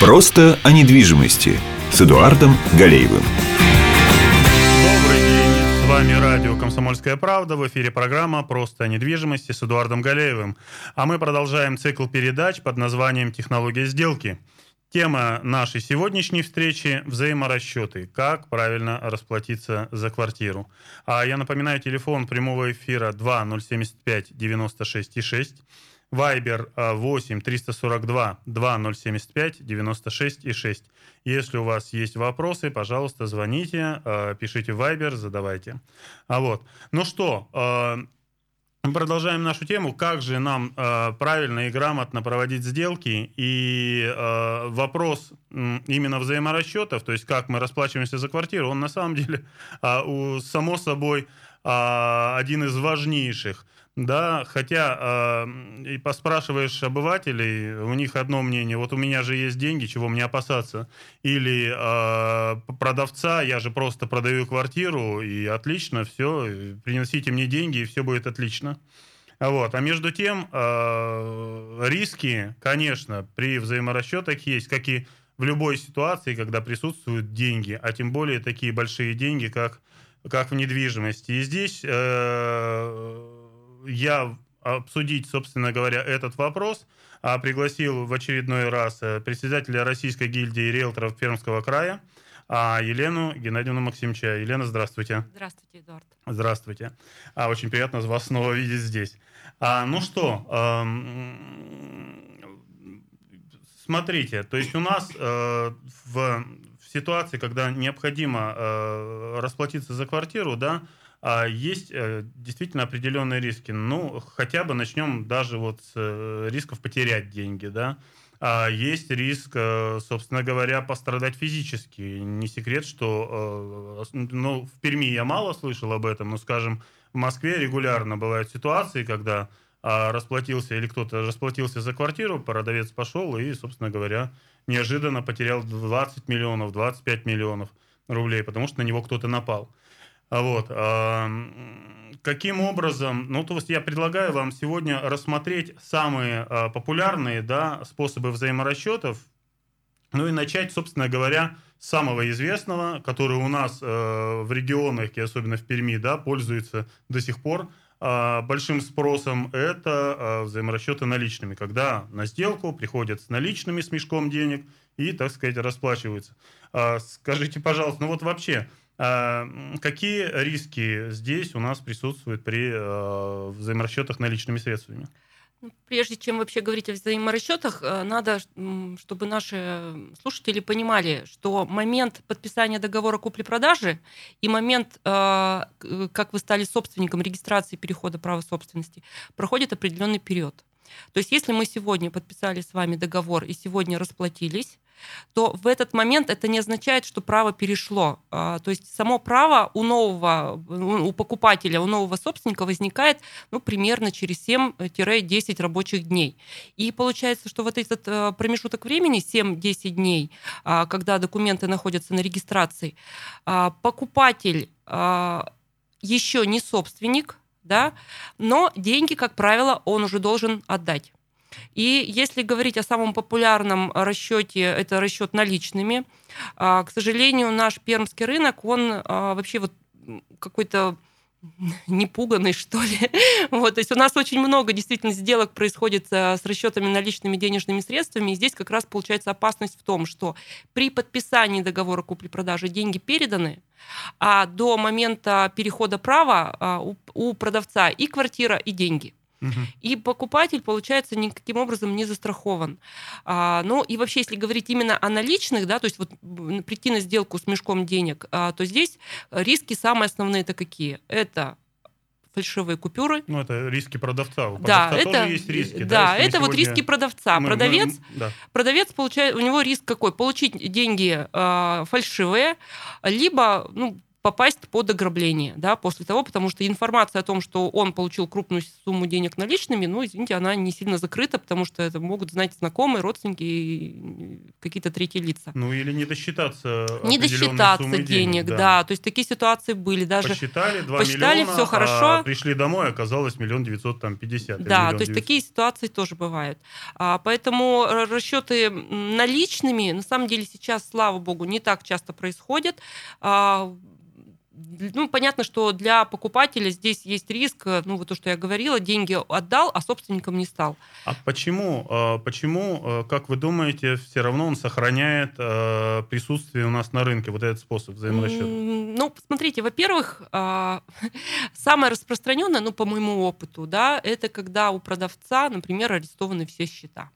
Просто о недвижимости с Эдуардом Галеевым. Добрый день, с вами радио «Комсомольская правда», в эфире программа «Просто о недвижимости» с Эдуардом Галеевым. А мы продолжаем цикл передач под названием «Технология сделки». Тема нашей сегодняшней встречи – взаиморасчеты. Как правильно расплатиться за квартиру. А я напоминаю, телефон прямого эфира 2075 96 6. Вайбер 8 342 2075 96 и 6. Если у вас есть вопросы, пожалуйста, звоните, э, пишите Вайбер, задавайте. А вот. Ну что, э, продолжаем нашу тему, как же нам э, правильно и грамотно проводить сделки. И э, вопрос именно взаиморасчетов, то есть как мы расплачиваемся за квартиру, он на самом деле, э, у, само собой, э, один из важнейших. Да, хотя э, и поспрашиваешь обывателей, у них одно мнение, вот у меня же есть деньги, чего мне опасаться. Или э, продавца, я же просто продаю квартиру, и отлично, все, приносите мне деньги, и все будет отлично. Вот. А между тем, э, риски, конечно, при взаиморасчетах есть, как и в любой ситуации, когда присутствуют деньги, а тем более такие большие деньги, как, как в недвижимости. И здесь... Э, я обсудить, собственно говоря, этот вопрос, а пригласил в очередной раз э, председателя Российской гильдии риэлторов Пермского края, а Елену Геннадьевну Максимча. Елена, здравствуйте. Здравствуйте, Эдуард. Здравствуйте. А, очень приятно вас снова видеть здесь. Ну что, смотрите, то есть у нас э, в, ситуации, когда необходимо э, расплатиться за квартиру, да, есть э, действительно определенные риски. Ну, хотя бы начнем даже вот с э, рисков потерять деньги, да. А есть риск, э, собственно говоря, пострадать физически. Не секрет, что ну, в Перми я мало слышал об этом, но, скажем, в Москве регулярно бывают ситуации, когда а, расплатился или кто-то расплатился за квартиру, продавец пошел и, собственно говоря, неожиданно потерял 20 миллионов, 25 миллионов рублей, потому что на него кто-то напал. А вот. Каким образом, ну, то есть я предлагаю вам сегодня рассмотреть самые а, популярные да, способы взаиморасчетов, ну и начать, собственно говоря, с самого известного, который у нас э, в регионах, и особенно в Перми, да, пользуется до сих пор э, большим спросом, это э, взаиморасчеты наличными, когда на сделку приходят с наличными, с мешком денег и, так сказать, расплачиваются. Э, скажите, пожалуйста, ну вот вообще, какие риски здесь у нас присутствуют при э, взаиморасчетах наличными средствами? Ну, прежде чем вообще говорить о взаиморасчетах, э, надо, чтобы наши слушатели понимали, что момент подписания договора купли-продажи и момент, э, как вы стали собственником регистрации перехода права собственности, проходит определенный период. То есть если мы сегодня подписали с вами договор и сегодня расплатились, то в этот момент это не означает, что право перешло. А, то есть само право у нового, у покупателя, у нового собственника возникает ну, примерно через 7-10 рабочих дней. И получается, что вот этот э, промежуток времени, 7-10 дней, а, когда документы находятся на регистрации, а, покупатель еще не собственник, да, но деньги, как правило, он уже должен отдать. И если говорить о самом популярном расчете, это расчет наличными, а, к сожалению, наш пермский рынок, он а, вообще вот какой-то непуганный, что ли. Вот, то есть у нас очень много действительно сделок происходит э, с расчетами наличными денежными средствами, и здесь как раз получается опасность в том, что при подписании договора купли-продажи деньги переданы, а до момента перехода права а, у продавца и квартира, и деньги. И покупатель, получается, никаким образом не застрахован. А, ну и вообще, если говорить именно о наличных, да, то есть вот прийти на сделку с мешком денег, а, то здесь риски самые основные это какие? Это фальшивые купюры. Ну, это риски продавца. У да, продавца это, есть риски. Да, да это сегодня... вот риски продавца. Мы, продавец, мы, да. продавец получает, у него риск какой? Получить деньги э, фальшивые, либо ну, попасть под ограбление, да, после того, потому что информация о том, что он получил крупную сумму денег наличными, ну, извините, она не сильно закрыта, потому что это могут знать знакомые, родственники, какие-то третьи лица. Ну или не досчитаться Не досчитаться суммы денег, да. То есть такие ситуации были. Даже Посчитали 2 посчитали, миллиона, все хорошо. а пришли домой, оказалось миллион девятьсот там пятьдесят. Да, то есть 900. такие ситуации тоже бывают. А, поэтому р- расчеты наличными, на самом деле, сейчас, слава богу, не так часто происходят. А, ну, понятно, что для покупателя здесь есть риск, э, ну, вот то, что я говорила, деньги отдал, а собственником не стал. А почему, э, почему, э, как вы думаете, все равно он сохраняет присутствие у нас на рынке, вот этот способ взаиморасчета? Ну, смотрите, во-первых, самое распространенное, ну, по моему опыту, да, это когда у продавца, например, арестованы все счета.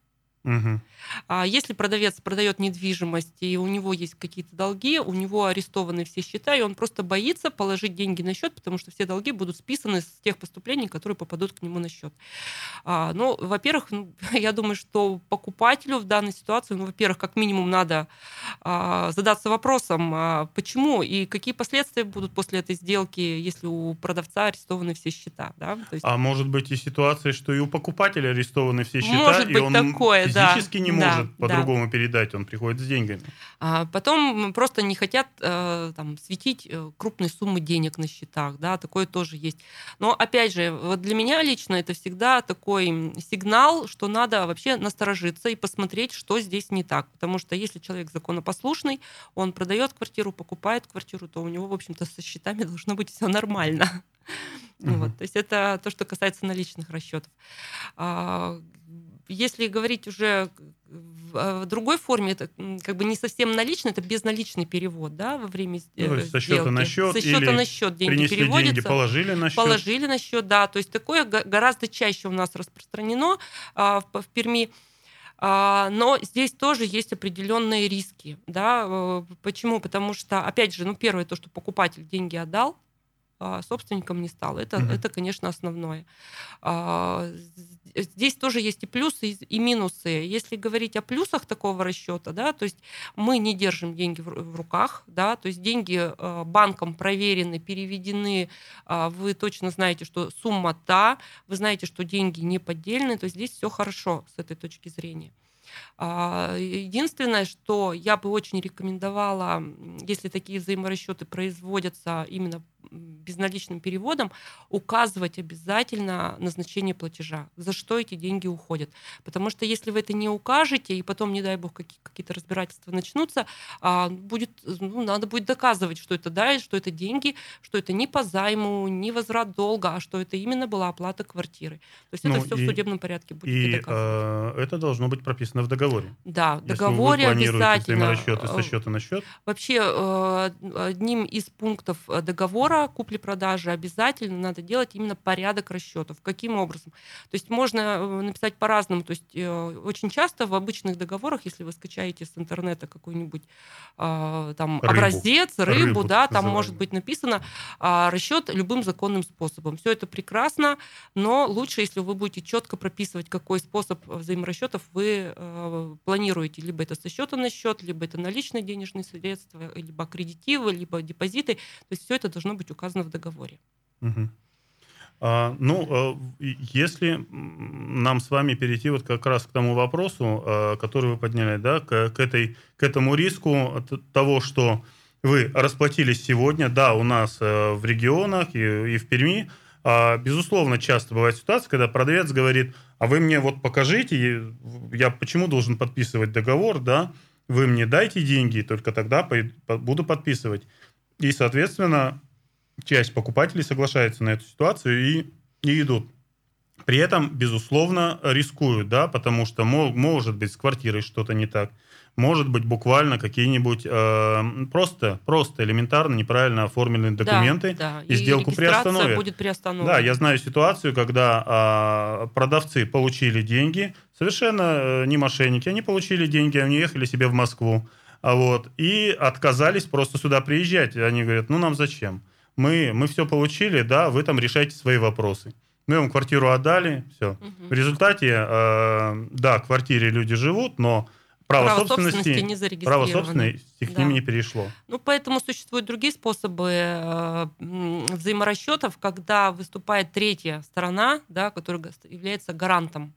Мгм. А если продавец продает недвижимость, и у него есть какие-то долги, у него арестованы все счета, и он просто боится положить деньги на счет, потому что все долги будут списаны с тех поступлений, которые попадут к нему на счет. А, ну, во-первых, ну, я думаю, что покупателю в данной ситуации, ну, во-первых, как минимум надо а, задаться вопросом, а, почему и какие последствия будут после этой сделки, если у продавца арестованы все счета. Да? То есть, А может быть и ситуация, что и у покупателя арестованы все счета, Может и быть он такое, да. физически не Да, может да. по-другому передать, он приходит с деньгами. А потом просто не хотят э, там, светить э, крупные суммы денег на счетах, да, такое тоже есть. Но опять же, вот для меня лично это всегда такой сигнал, что надо вообще насторожиться и посмотреть, что здесь не так. Потому что если человек законопослушный, он продает квартиру, покупает квартиру, то у него, в общем-то, со счетами должно быть все нормально. Вот, то есть это то, что касается наличных расчетов. Если говорить уже в э, другой форме, это как бы не совсем наличный, это безналичный перевод, да, во время Ну, то э, есть со счета сделки. на счет Со счета или на счет деньги Принесли переводятся. деньги, положили на счет. Положили на счет, да. То есть такое го- гораздо чаще у нас распространено а, в, в Перми. А, но здесь тоже есть определенные риски. Да? Э, Почему? Потому что, опять же, ну, первое, то, что покупатель деньги отдал, собственником не стал. Это, Мгм. это конечно, основное. А, Здесь тоже есть и плюсы, и- минусы. Если говорить о плюсах такого расчета, да, то есть мы не держим деньги в ру- в руках, да, то есть деньги э, банком проверены, переведены, а, вы точно знаете, что сумма та, вы знаете, что деньги не поддельные, то есть здесь все хорошо с этой точки зрения. А, Единственное, что я бы очень рекомендовала, если такие взаиморасчеты производятся именно безналичным переводом, указывать обязательно назначение платежа, за что эти деньги уходят. Потому что если вы это не укажете, и потом, не дай бог, какие- какие-то разбирательства начнутся, а, будет, ну, надо будет доказывать, что это да, что это деньги, что это не по займу, не возврат долга, а что это именно была оплата квартиры. То есть Ну, это все и- в судебном порядке будет И э, это должно быть прописано в договоре. Да, в Если вы договоре обязательно. взаиморасчеты со э, счета на счет, Вообще, э, одним из пунктов э, договора купли-продажи обязательно надо делать именно порядок расчетов. Каким образом? То есть можно э, написать по-разному. То есть э, очень часто в обычных договорах, если вы скачаете с интернета какой-нибудь э, там Рыбу. образец, рыбу, Рыбу, да, там называемую. может быть написано а, расчет любым законным способом. Все это прекрасно, но лучше, если вы будете четко прописывать, какой способ взаиморасчетов вы э, планируете. Либо это со счета на счет, либо это наличные денежные средства, либо аккредитивы, либо депозиты. То есть все это должно быть указано в договоре. Мгм. А, ну, э, если нам с вами перейти вот как раз к тому вопросу, э, который вы подняли, да, к, к этой, к этому риску того, что вы расплатились сегодня, да, у нас э, в регионах и, и в Перми, а, безусловно, часто бывает ситуация, когда продавец говорит, а вы мне вот покажите, я почему должен подписывать договор, да, вы мне дайте деньги, только тогда буду подписывать. И, соответственно, часть покупателей соглашается на эту ситуацию и, и идут. При этом, безусловно, рискуют, да, потому что мо- может быть с квартирой что-то не так, может быть буквально какие-нибудь э, просто, просто элементарно неправильно оформленные Да, документы, да, и сделку регистрация приостановят. будет приостановлена. да, я знаю ситуацию, когда а, продавцы получили деньги, совершенно э, не мошенники, они получили деньги, они ехали себе в Москву, а вот, и отказались просто сюда приезжать. Они говорят, ну нам зачем? Мы, мы все получили, да, вы там решайте свои вопросы. Мы вам квартиру отдали, все. Мгм. В результате, э, да, в квартире люди живут, но право, Право собственности, собственности не право собственности к Да. ним не перешло. Ну, поэтому существуют другие способы э, взаиморасчетов, когда выступает третья сторона, да, которая является гарантом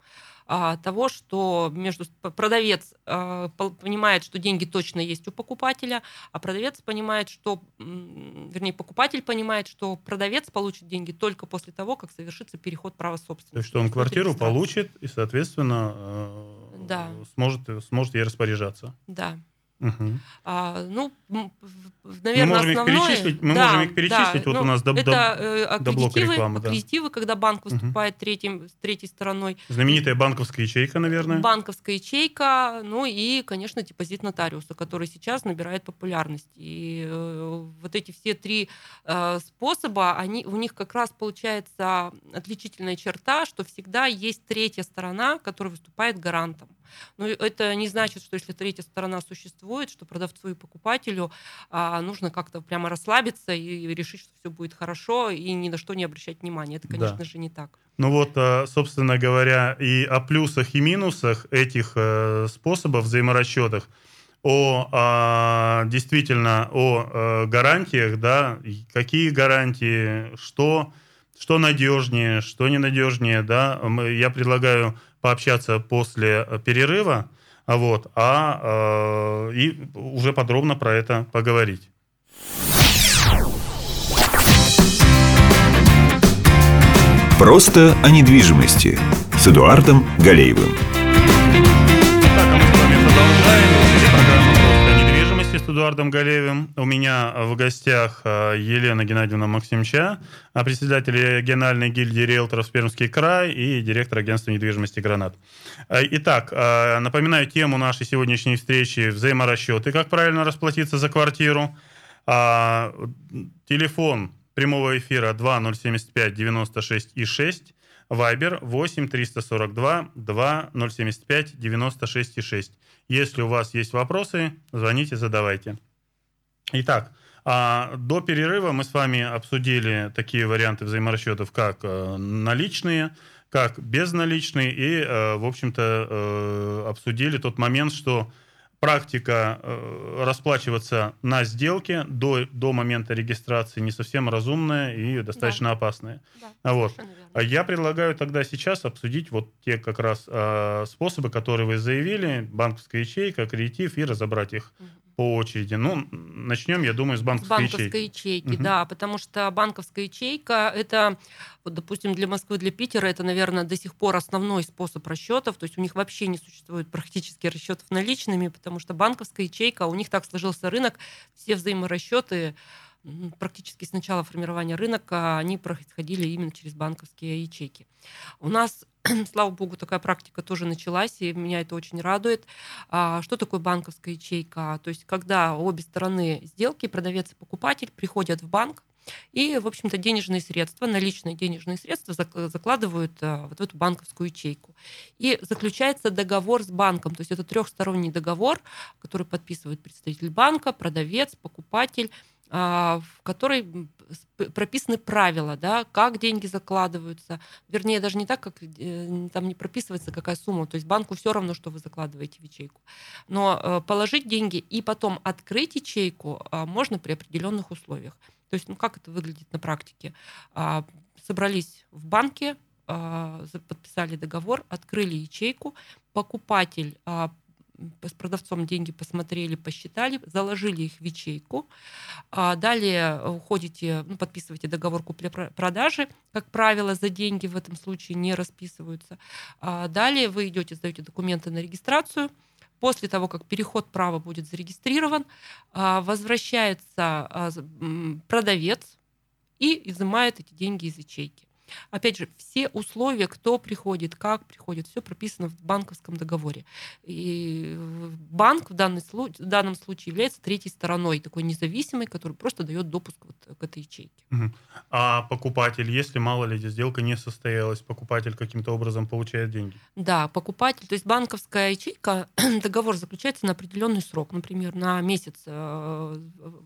того, что между продавец а, понимает, что деньги точно есть у покупателя, а продавец понимает, что, вернее, покупатель понимает, что продавец получит деньги только после того, как совершится переход права собственности. То есть, что он квартиру получит и, соответственно, э, да. сможет, сможет ей распоряжаться. Да. Угу. А, ну, наверное, мы можем основное... их перечислить. Мы да, можем их перечислить. Да, вот ну, у нас до, это э, аккредитивы, рекламы, аккредитивы, да. когда банк выступает угу. третьим, с третьей стороной. Знаменитая банковская ячейка, наверное. Банковская ячейка, ну и, конечно, депозит нотариуса, который сейчас набирает популярность. И э, вот эти все три э, способа, они, у них как раз получается отличительная черта, что всегда есть третья сторона, которая выступает гарантом. Но это не значит, что если третья сторона существует, что продавцу и покупателю а, нужно как-то прямо расслабиться и решить, что все будет хорошо и ни на что не обращать внимания. Это, конечно да. же, не так. Ну вот, а, собственно говоря, и о плюсах и минусах этих э, способов взаиморасчетах, о а, действительно о э, гарантиях, да, какие гарантии, что, что надежнее, что ненадежнее, да, я предлагаю пообщаться после э, перерыва, вот, а, э, и уже подробно про это поговорить. Просто о недвижимости с Эдуардом Галеевым. Эдуардом Галеевым. У меня в гостях э, Елена Геннадьевна Максимча, а председатель региональной гильдии риэлторов Пермский край и директор агентства недвижимости «Гранат». Э, итак, э, напоминаю тему нашей сегодняшней встречи «Взаиморасчеты. Как правильно расплатиться за квартиру?» а, Телефон прямого эфира 2075 96 и 6. Вайбер 8 342 2 075 96 6. Если у вас есть вопросы, звоните, задавайте. Итак, а, до перерыва мы с вами обсудили такие варианты взаиморасчетов, как э, наличные, как безналичные, и, э, в общем-то, э, обсудили тот момент, что практика расплачиваться на сделке до, до момента регистрации не совсем разумная и достаточно да. опасная. Да, вот. А я предлагаю тогда сейчас обсудить вот те как раз э, способы, которые вы заявили, банковская ячейка, кредитив, и разобрать их угу. По очереди. Ну, начнем, я думаю, с банковской, банковской ячейки. ячейки угу. Да, потому что банковская ячейка это, вот, допустим, для Москвы, для Питера это, наверное, до сих пор основной способ расчетов. То есть у них вообще не существует практически расчетов наличными, потому что банковская ячейка, у них так сложился рынок, все взаиморасчеты практически с начала формирования рынка они происходили именно через банковские ячейки. У нас, слава богу, такая практика тоже началась, и меня это очень радует. А, что такое банковская ячейка? То есть когда обе стороны сделки, продавец и покупатель, приходят в банк, и, в общем-то, денежные средства, наличные денежные средства закладывают а, вот в эту банковскую ячейку. И заключается договор с банком, то есть это трехсторонний договор, который подписывает представитель банка, продавец, покупатель, в которой прописаны правила, да, как деньги закладываются. Вернее, даже не так, как э, там не прописывается какая сумма. То есть банку все равно, что вы закладываете в ячейку. Но э, положить деньги и потом открыть ячейку а, можно при определенных условиях. То есть, ну как это выглядит на практике? А, собрались в банке, подписали договор, открыли ячейку, покупатель с продавцом деньги посмотрели, посчитали, заложили их в ячейку. А далее уходите, ну, подписываете договор купли-продажи. Как правило, за деньги в этом случае не расписываются. А далее вы идете, сдаете документы на регистрацию. После того, как переход права будет зарегистрирован, а, возвращается продавец и изымает эти деньги из ячейки. Опять же, все условия, кто приходит, как приходит, все прописано в банковском договоре. И банк в, данный, в данном случае является третьей стороной, такой независимой, который просто дает допуск вот к этой ячейке. А покупатель, если мало ли сделка не состоялась, покупатель каким-то образом получает деньги? Да, покупатель, то есть банковская ячейка, договор заключается на определенный срок, например, на месяц э,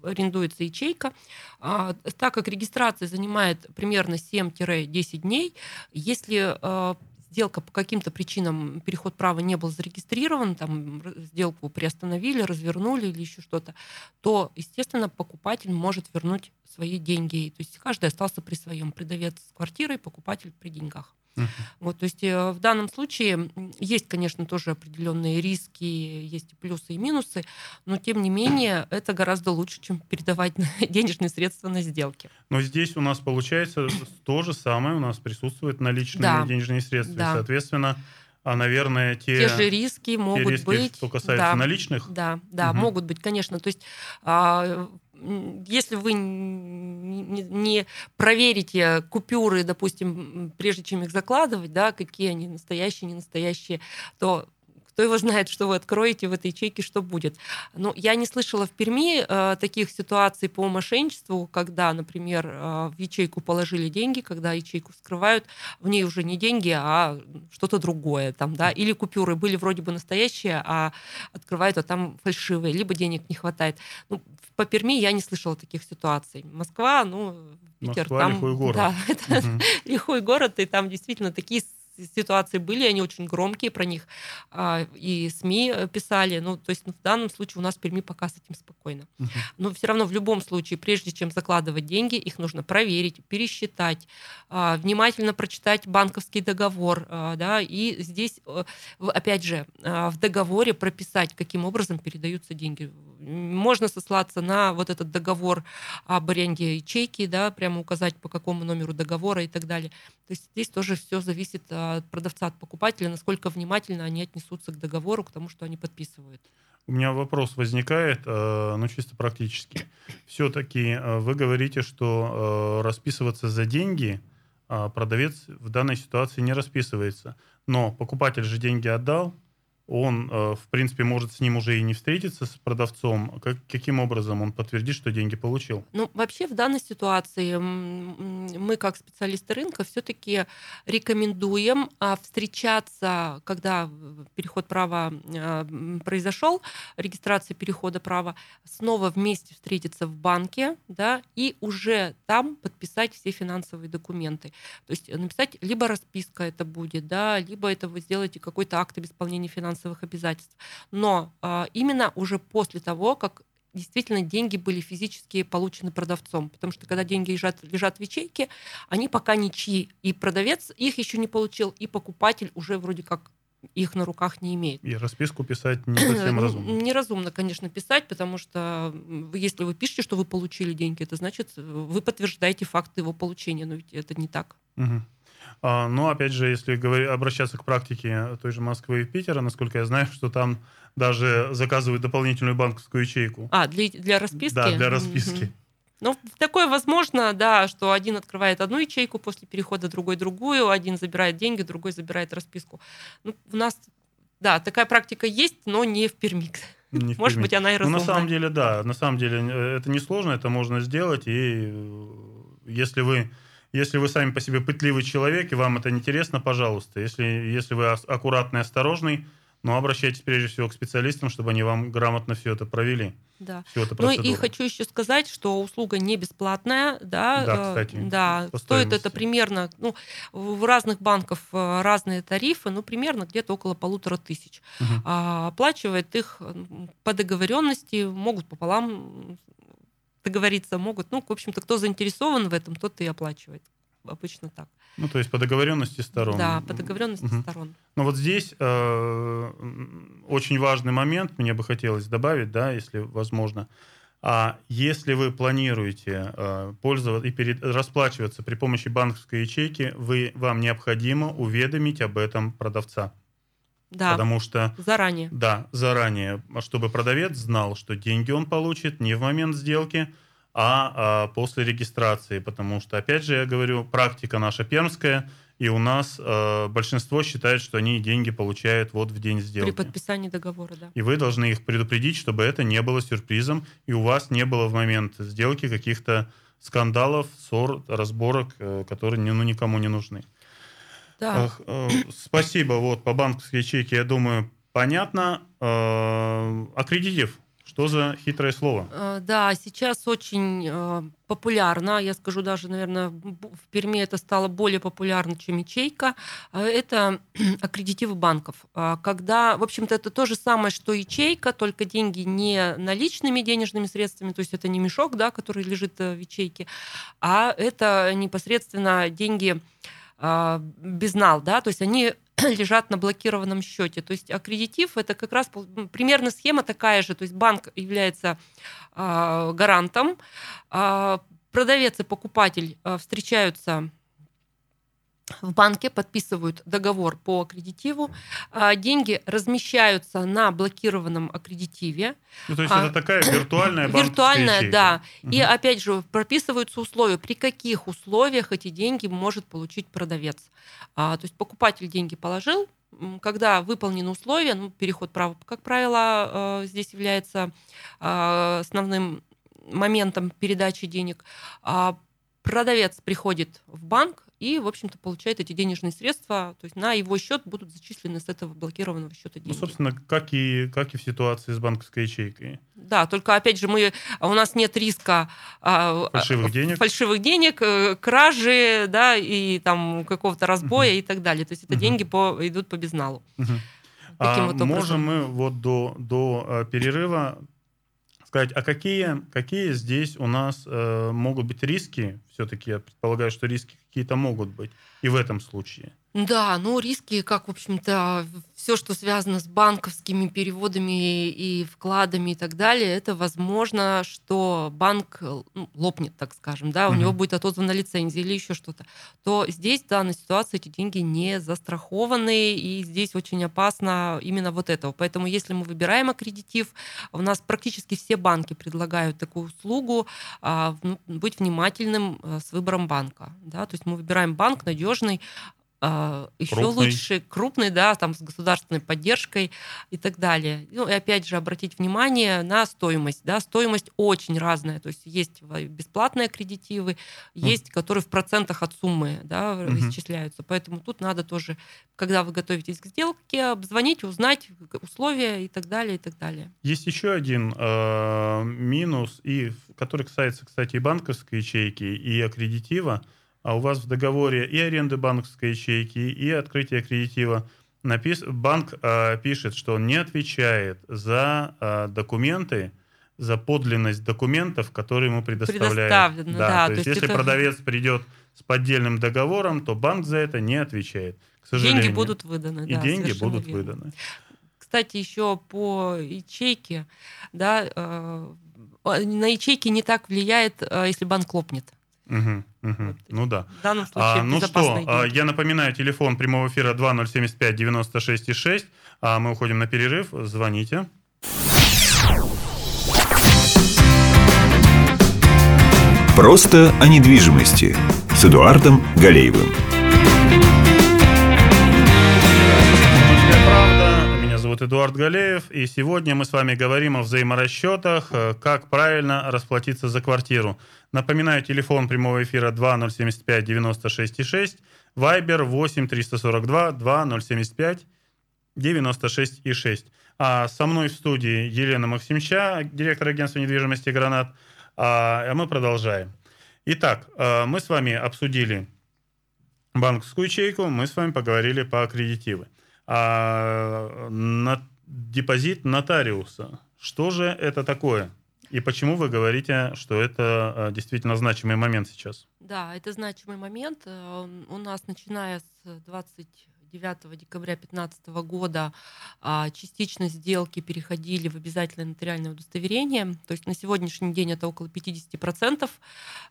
арендуется ячейка, а, так как регистрация занимает примерно 7 10 дней. Если э, сделка по каким-то причинам, переход права не был зарегистрирован, там сделку приостановили, развернули или еще что-то, то, естественно, покупатель может вернуть свои деньги. То есть каждый остался при своем. Продавец с квартирой, покупатель при деньгах. Мгм. Вот, то есть э, в данном случае есть, конечно, тоже определенные риски, есть и плюсы и минусы, но тем не менее это гораздо лучше, чем передавать денежные средства на сделки. Но здесь у нас получается то же самое, у нас присутствуют наличные Да. денежные средства. И, Да. соответственно, а, наверное, те, Те же риски те могут риски, быть. что касается да. наличных, Да, да, Мгм. могут быть, конечно. То есть, а, если вы не, проверите купюры, допустим, прежде чем их закладывать, да, какие они настоящие, не настоящие, то кто его знает, что вы откроете в этой ячейке, что будет. Ну, я не слышала в Перми э, таких ситуаций по мошенничеству, когда, например, э, в ячейку положили деньги, когда ячейку вскрывают, в ней уже не деньги, а что-то другое там, да, или купюры были вроде бы настоящие, а открывают, а там фальшивые, либо денег не хватает. Ну, по Перми я не слышала таких ситуаций. Москва, ну, Питер, Москва там... лихой город. Да, это Мгм. лихой город, и там действительно такие ситуации были, они очень громкие, про них а, и СМИ э, писали. Ну, то есть ну, в данном случае у нас в Перми пока с этим спокойно. Мгм. Но все равно в любом случае, прежде чем закладывать деньги, их нужно проверить, пересчитать, а, внимательно прочитать банковский договор, а, да, и здесь, э, опять же, в договоре прописать, каким образом передаются деньги. Можно сослаться на вот этот договор об аренде ячейки, да, прямо указать, по какому номеру договора и так далее. То есть здесь тоже все зависит а, от продавца, от покупателя, насколько внимательно они отнесутся к договору, к тому, что они подписывают. У меня вопрос возникает, э, ну чисто практически. Все-таки вы говорите, что расписываться за деньги а продавец в данной ситуации не расписывается. Но покупатель же деньги отдал, он, э, в принципе, может с ним уже и не встретиться, с продавцом. Как, каким образом он подтвердит, что деньги получил? Ну, вообще в данной ситуации мы, как специалисты рынка, все-таки рекомендуем а, встречаться, когда в- переход права м, произошел, регистрация перехода права, снова вместе встретиться в банке, да, и уже там подписать все финансовые документы. То есть написать либо расписка это будет, да, либо это вы сделаете какой-то акт об исполнении финансовых обязательств. Но а, именно уже после того, как действительно деньги были физически получены продавцом. Потому что когда деньги лежат, лежат в ячейке, они пока ничьи. И продавец их еще не получил, и покупатель уже вроде как их на руках не имеет. И расписку писать не совсем Ну, разумно. Неразумно, конечно, писать, потому что если вы пишете, что вы получили деньги, это значит, э, вы подтверждаете факт его получения, но ведь это не так. Мгм. А, но опять же, если обращаться к практике той же Москвы и Питера, насколько я знаю, что там даже заказывают дополнительную банковскую ячейку. А, для, для расписки? Да, для расписки. Ну, такое возможно, да, что один открывает одну ячейку после перехода, другой другую, один забирает деньги, другой забирает расписку. Ну, у нас, да, такая практика есть, но не в Перми. Не в Может Перми. быть, она и Ну, разумная. на самом деле, да. На самом деле, э, это несложно, это можно сделать. И э, если вы, если вы сами по себе пытливый человек, и вам это интересно, пожалуйста. Если, если вы аккуратный, осторожный, но обращайтесь прежде всего к специалистам, чтобы они вам грамотно все это провели. Да. Всю эту Ну и хочу еще сказать, что услуга не бесплатная, да, Да, э, кстати, да, стоит это примерно, ну, в разных банках э, разные тарифы, ну, примерно где-то около полутора тысяч. Мгм. А оплачивает их по договоренности, могут пополам договориться, могут, ну, в общем-то, кто заинтересован в этом, тот и оплачивает. Обычно так. Ну, то есть по договоренности сторон. Да, по договоренности Мгм. сторон. Ну вот здесь э, очень важный момент, мне бы хотелось добавить, да, если возможно. А если вы планируете э, пользоваться и перед- расплачиваться при помощи банковской ячейки, вы, вам необходимо уведомить об этом продавца. Да, Потому что, заранее. да, заранее, чтобы продавец знал, что деньги он получит не в момент сделки, а, а, после регистрации. Потому что, опять же, я говорю, практика наша пермская, и у нас э, большинство считает, что они деньги получают вот в день При сделки. подписании договора, да. И вы должны их предупредить, чтобы это не было сюрпризом, и у вас не было в момент сделки каких-то скандалов, ссор, разборок, э, которые ну, никому не нужны. Да. Ах, э, спасибо. Вот по банковской ячейке, я думаю, понятно. Э, Аккредитив. Что за хитрое слово? Э, Да, сейчас очень э, популярно, я скажу даже, наверное, в Перми это стало более популярно, чем ячейка, э, это аккредитивы банков. Когда, в общем-то, это то же самое, что ячейка, только деньги не наличными денежными средствами, то есть это не мешок, да, который лежит э, в ячейке, а это непосредственно деньги безнал, да, то есть они лежат на блокированном счете. То есть аккредитив это как раз ну, примерно схема такая же, то есть банк является а, гарантом, а, продавец и покупатель встречаются в банке подписывают договор по аккредитиву, а деньги размещаются на блокированном аккредитиве. Ну, то есть а, это такая виртуальная Виртуальная, ячейка. да. Угу. И опять же прописываются условия, при каких условиях эти деньги может получить продавец. А, то есть покупатель деньги положил, когда выполнены условия, ну, переход права, как правило, э, здесь является э, основным моментом передачи денег. А продавец приходит в банк, и, в общем-то, получает эти денежные средства, то есть на его счет будут зачислены с этого блокированного счета деньги. Ну, собственно, как и, как и в ситуации с банковской ячейкой. Да, только, опять же, мы, у нас нет риска а, фальшивых денег, фальшивых денег э, кражи, да, и там какого-то разбоя uh и так далее. То есть это uh деньги по, идут по безналу. uh а вот можем мы вот до, до э, перерыва сказать, а какие, какие здесь у нас э, могут быть риски? Все-таки я предполагаю, что риски какие-то могут быть и в этом случае. Да, ну риски, как, в общем-то, все, что связано с банковскими переводами и вкладами и так далее, это возможно, что банк ну, лопнет, так скажем, да, у угу. него будет отозвана лицензия или еще что-то. То здесь в данной ситуации эти деньги не застрахованы, и здесь очень опасно именно вот этого. Поэтому если мы выбираем аккредитив, у нас практически все банки предлагают такую услугу, а, ну, быть внимательным э, с выбором банка. Да? То есть мы выбираем банк надежный, а, еще крупный. лучше крупный, да, там с государственной поддержкой и так далее. Ну и опять же обратить внимание на стоимость, да, стоимость очень разная, то есть есть бесплатные аккредитивы, есть, mm. которые в процентах от суммы, да, mm-hmm. исчисляются, поэтому тут надо тоже, когда вы готовитесь к сделке, обзвонить, узнать условия и так далее, и так далее. Есть еще один э, минус, и который касается, кстати, и банковской ячейки, и аккредитива а у вас в договоре и аренды банковской ячейки, и открытие аккредитива напис... банк э, пишет, что он не отвечает за э, документы, за подлинность документов, которые ему предоставляют. Да, да, то, то есть, если это... продавец придет с поддельным договором, то банк за это не отвечает. К сожалению. Деньги будут выданы. И да, деньги будут верно. выданы. Кстати, еще по ячейке, да, э, на ячейки не так влияет, э, если банк лопнет. Угу, угу. Ну да. В данном случае а, Ну что, а, я напоминаю, телефон прямого эфира 2075 96 6. А мы уходим на перерыв. Звоните. Просто о недвижимости с Эдуардом Галеевым. Зовут Эдуард Галеев, и сегодня мы с вами говорим о взаиморасчетах, э, как правильно расплатиться за квартиру. Напоминаю, телефон прямого эфира 2075 96 6, Вайбер 8 342 2075 96 и 6. А со мной в студии Елена Максимча, директор агентства недвижимости «Гранат», а мы продолжаем. Итак, э, мы с вами обсудили банковскую ячейку, мы с вами поговорили по аккредитивы а на, депозит нотариуса. Что же это такое? И почему вы говорите, что это а, действительно значимый момент сейчас? Да, это значимый момент. Э, у нас, начиная с 20 9 декабря 2015 года а, частично сделки переходили в обязательное нотариальное удостоверение. То есть на сегодняшний день это около 50%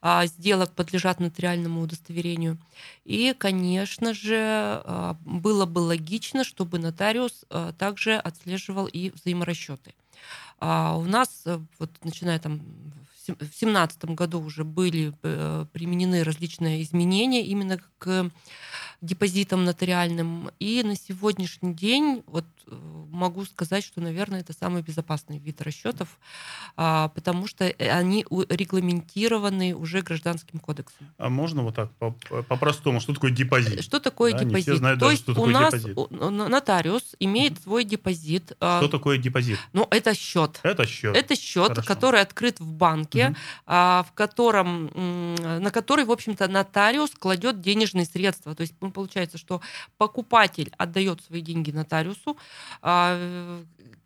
а, сделок подлежат нотариальному удостоверению. И, конечно же, а, было бы логично, чтобы нотариус также отслеживал и взаиморасчеты. У нас, э, вот начиная там 2017 году уже были э, применены различные изменения именно к депозитом нотариальным. И на сегодняшний день вот могу сказать, что, наверное, это самый безопасный вид расчетов, а, потому что э, они регламентированы уже гражданским кодексом. А можно вот так по-простому? Что такое депозит? Что такое да, депозит? знают То даже, есть что у нас депозит. нотариус имеет mm-hmm. свой депозит. А, что такое депозит? Ну, это счет. Это счет. Это счет, Хорошо. который открыт в банке, mm-hmm. в котором, на который, в общем-то, нотариус кладет денежные средства. То есть получается, что покупатель отдает свои деньги нотариусу, uh,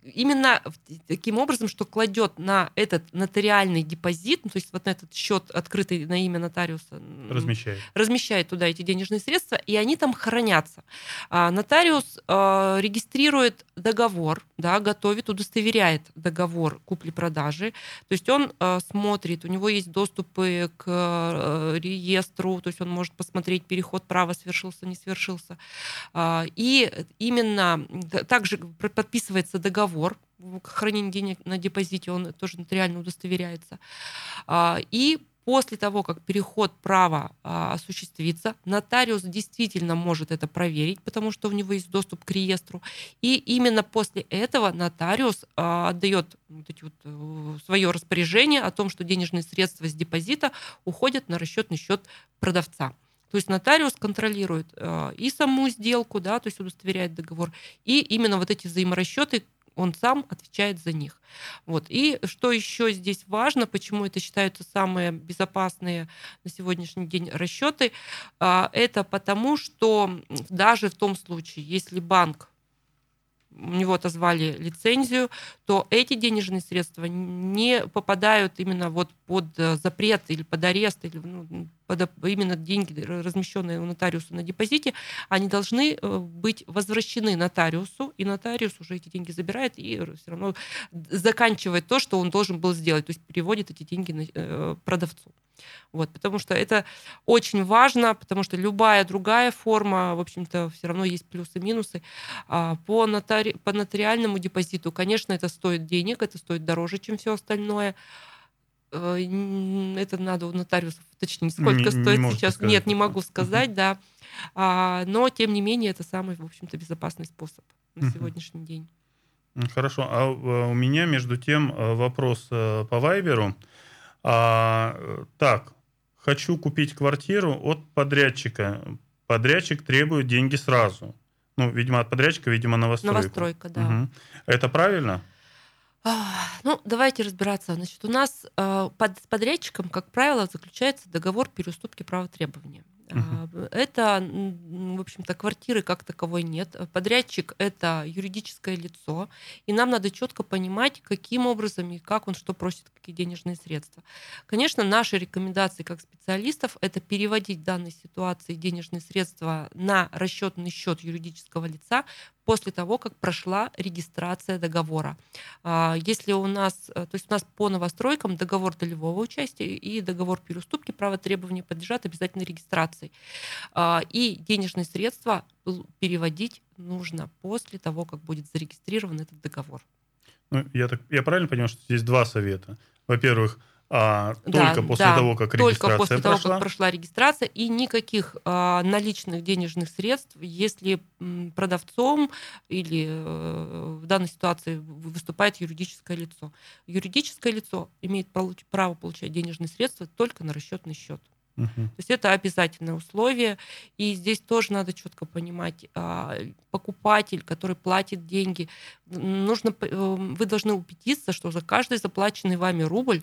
именно таким образом, что кладет на этот нотариальный депозит, ну, то есть вот на этот счет, открытый на имя нотариуса, размещает, размещает туда эти денежные средства, и они там хранятся. А нотариус э, регистрирует договор, да, готовит, удостоверяет договор купли-продажи, то есть он э, смотрит, у него есть доступы к э, реестру, то есть он может посмотреть переход права свершился, не свершился, э, и именно также подписывается договор, хранение денег на депозите, он тоже нотариально удостоверяется. А, и после того, как переход права а, осуществится, нотариус действительно может это проверить, потому что у него есть доступ к реестру. И именно после этого нотариус а, отдает вот эти вот, э, свое распоряжение о том, что денежные средства с депозита уходят на расчетный счет продавца. То есть нотариус контролирует э, и саму сделку, да, то есть удостоверяет договор, и именно вот эти взаиморасчеты, он сам отвечает за них. Вот. И что еще здесь важно, почему это считаются самые безопасные на сегодняшний день расчеты, э, это потому, что даже в том случае, если банк у него отозвали лицензию, то эти денежные средства не попадают именно вот под э, запрет или под арест, или ну, под именно деньги, размещенные у нотариуса на депозите, они должны э, быть возвращены нотариусу, и нотариус уже эти деньги забирает и все равно заканчивает то, что он должен был сделать, то есть переводит эти деньги э, продавцу. Вот, потому что это очень важно, потому что любая другая форма, в общем-то, все равно есть плюсы и минусы. А по, нотари... по нотариальному депозиту, конечно, это стоит денег, это стоит дороже, чем все остальное. Э, это надо у нотариусов уточнить, сколько не, стоит не сейчас. Сказать. Нет, не могу сказать, да. А, но, тем не менее, это самый, в общем-то, безопасный способ на сегодняшний день. Хорошо. А э, у меня, между тем, э, вопрос по Вайберу. А, так, хочу купить квартиру от подрядчика. Подрядчик требует деньги сразу. Ну, видимо, от подрядчика, видимо, новостройка. Новостройка, да. Угу. Это правильно? Ну, давайте разбираться. Значит, у нас э, под, с подрядчиком, как правило, заключается договор переуступки права требования. Uh-huh. Это, в общем-то, квартиры как таковой нет. Подрядчик — это юридическое лицо, и нам надо четко понимать, каким образом и как он что просит, какие денежные средства. Конечно, наши рекомендации как специалистов — это переводить в данной ситуации денежные средства на расчетный счет юридического лица после того, как прошла регистрация договора. А, если у нас, э, то есть у нас по новостройкам договор долевого участия и договор переуступки права требования подлежат обязательной регистрации. А, и денежные средства переводить нужно после того, как будет зарегистрирован этот договор. Ну, я, так, я правильно понимаю, что здесь два совета? Во-первых, а, только да, после да, того, как регистрация только после прошла. того, как прошла регистрация, и никаких а, наличных денежных средств, если продавцом или э, в данной ситуации выступает юридическое лицо. Юридическое лицо имеет право получать денежные средства только на расчетный счет. Uh-huh. То есть это обязательное условие. И здесь тоже надо четко понимать, а, покупатель, который платит деньги, нужно, э, вы должны убедиться, что за каждый заплаченный вами рубль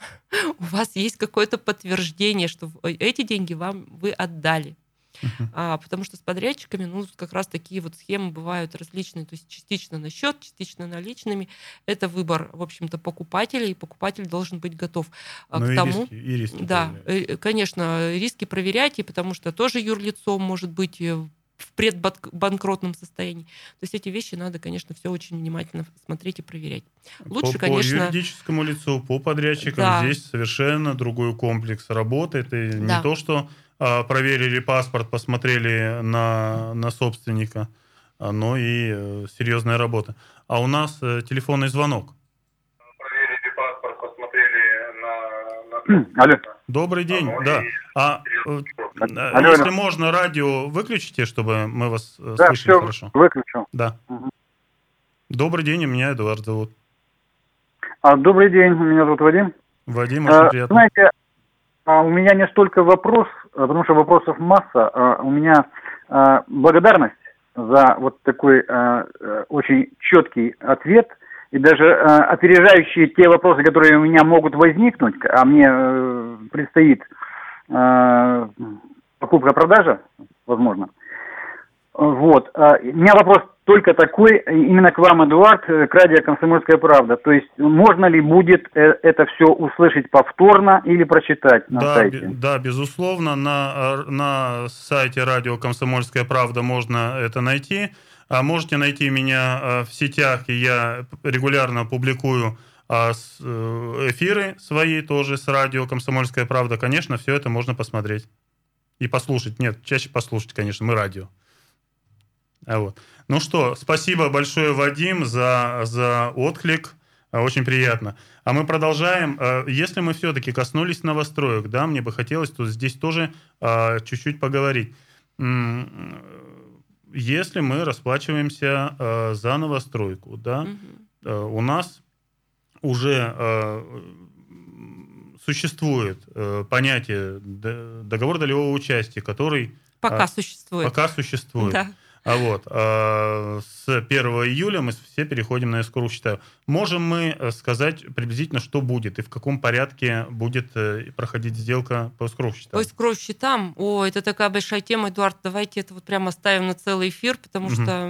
у вас есть какое-то подтверждение, что эти деньги вам вы отдали. Uh-huh. А, потому что с подрядчиками, ну, как раз такие вот схемы бывают различные, то есть частично на счет, частично наличными. Это выбор, в общем-то, покупателя, и покупатель должен быть готов а, Но к и тому. Риски, и риски да, э, конечно, риски проверяйте, потому что тоже юрлицо может быть э, в предбанкротном состоянии. То есть эти вещи надо, конечно, все очень внимательно смотреть и проверять. Лучше, по, конечно... По юридическому лицу, по подрядчикам да. здесь совершенно другой комплекс работает. И да. не то, что а, проверили паспорт, посмотрели на, на собственника, а, но и э, серьезная работа. А у нас э, телефонный звонок. Проверили паспорт, посмотрели на... на... Алло. Добрый день, а, да. А, а Алло, если можно, радио выключите, чтобы мы вас э, да, слышали все, хорошо. выключу. Да. Угу. Добрый день, меня Эдуард зовут. А, добрый день, меня зовут Вадим. Вадим, очень а, приятно. Знаете, а, у меня не столько вопрос, а, потому что вопросов масса. А, у меня а, благодарность за вот такой а, э, очень четкий ответ – и даже э, опережающие те вопросы, которые у меня могут возникнуть, а мне э, предстоит покупка-продажа, возможно. Вот. Э, у меня вопрос только такой, именно к вам, Эдуард, э, к радио «Комсомольская правда». То есть можно ли будет э, это все услышать повторно или прочитать на да, сайте? Да, безусловно, на, на сайте радио «Комсомольская правда» можно это найти. А можете найти меня в сетях, и я регулярно публикую эфиры свои тоже с радио «Комсомольская правда». Конечно, все это можно посмотреть. И послушать. Нет, чаще послушать, конечно, мы радио. А вот. Ну что, спасибо большое, Вадим, за, за отклик. А, очень приятно. А мы продолжаем. А, если мы все-таки коснулись новостроек, да, мне бы хотелось тут здесь тоже чуть-чуть поговорить. Если мы расплачиваемся за новостройку, да, угу. у нас уже существует э, понятие договор долевого участия, который... Пока а, существует. Пока существует. Да. А вот а, с 1 июля мы все переходим на эскору счета. Можем мы э, сказать приблизительно, что будет и в каком порядке будет э, проходить сделка по эскору счетам? По эскору счетам? О, это такая большая тема, Эдуард, давайте это вот прямо оставим на целый эфир, потому угу. что,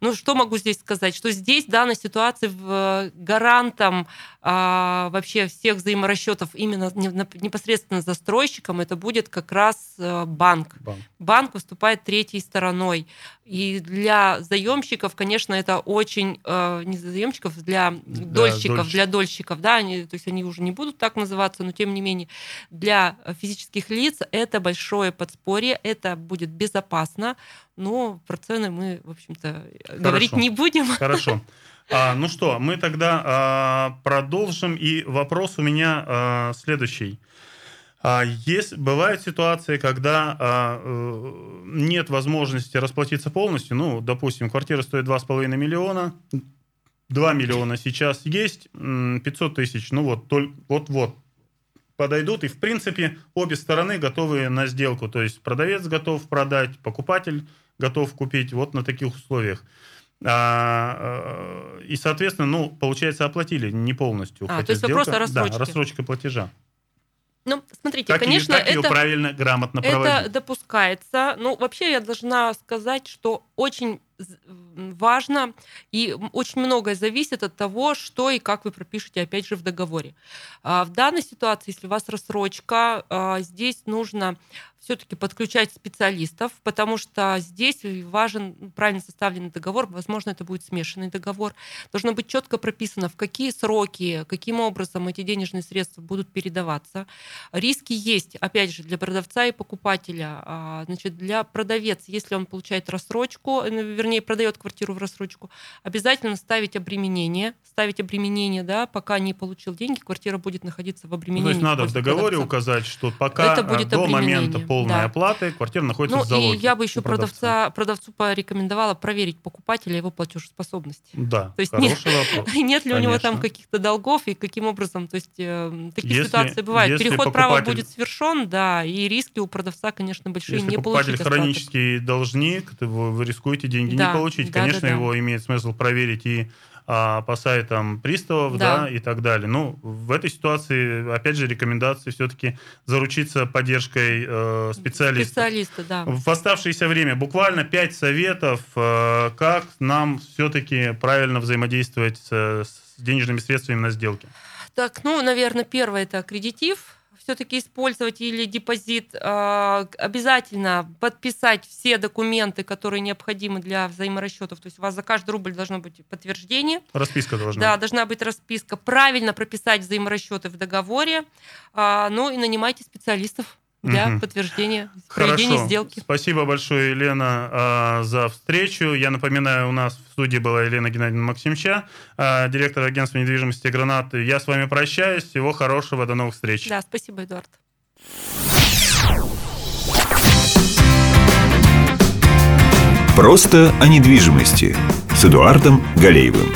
ну, что могу здесь сказать? Что здесь, в данной ситуации, в гарантом а, вообще всех взаиморасчетов именно непосредственно застройщиком это будет как раз э, банк. Банк, банк выступает третьей стороной. И для заемщиков, конечно, это очень э, не заемщиков, для дольщиков, дольщик. для дольщиков, да, они, то есть они уже не будут так называться, но тем не менее для физических лиц это большое подспорье, это будет безопасно, но про цены мы, в общем-то, говорить не будем. Хорошо. А, ну что, мы тогда а, продолжим. И вопрос у меня а, следующий. А есть, бывают ситуации, когда а, э, нет возможности расплатиться полностью. Ну, допустим, квартира стоит 2,5 миллиона, 2 миллиона сейчас есть, 500 тысяч, ну вот, вот-вот подойдут. И, в принципе, обе стороны готовы на сделку. То есть продавец готов продать, покупатель готов купить вот на таких условиях. А, э, и, соответственно, ну, получается, оплатили не полностью. А, то есть сделка, вопрос о рассрочке. Да, рассрочка платежа. Ну, смотрите, как конечно, ее, как это, ее правильно, грамотно проводить? Это допускается. Ну, вообще я должна сказать, что очень важно и очень многое зависит от того, что и как вы пропишете, опять же, в договоре. А, в данной ситуации, если у вас рассрочка, а, здесь нужно все-таки подключать специалистов, потому что здесь важен правильно составленный договор, возможно, это будет смешанный договор. Должно быть четко прописано, в какие сроки, каким образом эти денежные средства будут передаваться. Риски есть, опять же, для продавца и покупателя. А, значит, для продавец, если он получает рассрочку, э, вернее, продает квартиру в рассрочку, обязательно ставить обременение, ставить обременение, да, пока не получил деньги, квартира будет находиться в обременении. Ну, то есть надо в договоре продавца. указать, что пока это будет до момента полной да. оплаты квартира находится ну, в залоге. И я бы еще продавца, продавцу порекомендовала проверить покупателя его платежеспособность. Да, то есть нет, вопрос. нет ли Конечно. у него там каких-то долгов и каким образом, то есть э, такие если, ситуации бывают. Переход права будет совершен, да, и риски у продавца, конечно, большие если не покупатель хронический должник, то вы, вы рискуете деньги да, не получить. Да, Конечно, да, да. его имеет смысл проверить и а, по сайтам приставов, да. да, и так далее. Ну, в этой ситуации, опять же, рекомендации все-таки заручиться поддержкой э, специалиста. Специалиста, да. В оставшееся время буквально пять советов, э, как нам все-таки правильно взаимодействовать с, с денежными средствами на сделке. Так, ну, наверное, первое это аккредитив все-таки использовать или депозит, а, обязательно подписать все документы, которые необходимы для взаиморасчетов. То есть у вас за каждый рубль должно быть подтверждение. Расписка должна Да, должна быть расписка. Правильно прописать взаиморасчеты в договоре. А, ну и нанимайте специалистов для угу. подтверждения проведения Хорошо. сделки. Спасибо большое, Елена, а, за встречу. Я напоминаю, у нас в студии была Елена Геннадьевна Максимча, а, директор агентства недвижимости «Гранат». Я с вами прощаюсь. Всего хорошего. До новых встреч. Да, спасибо, Эдуард. Просто о недвижимости с Эдуардом Галеевым.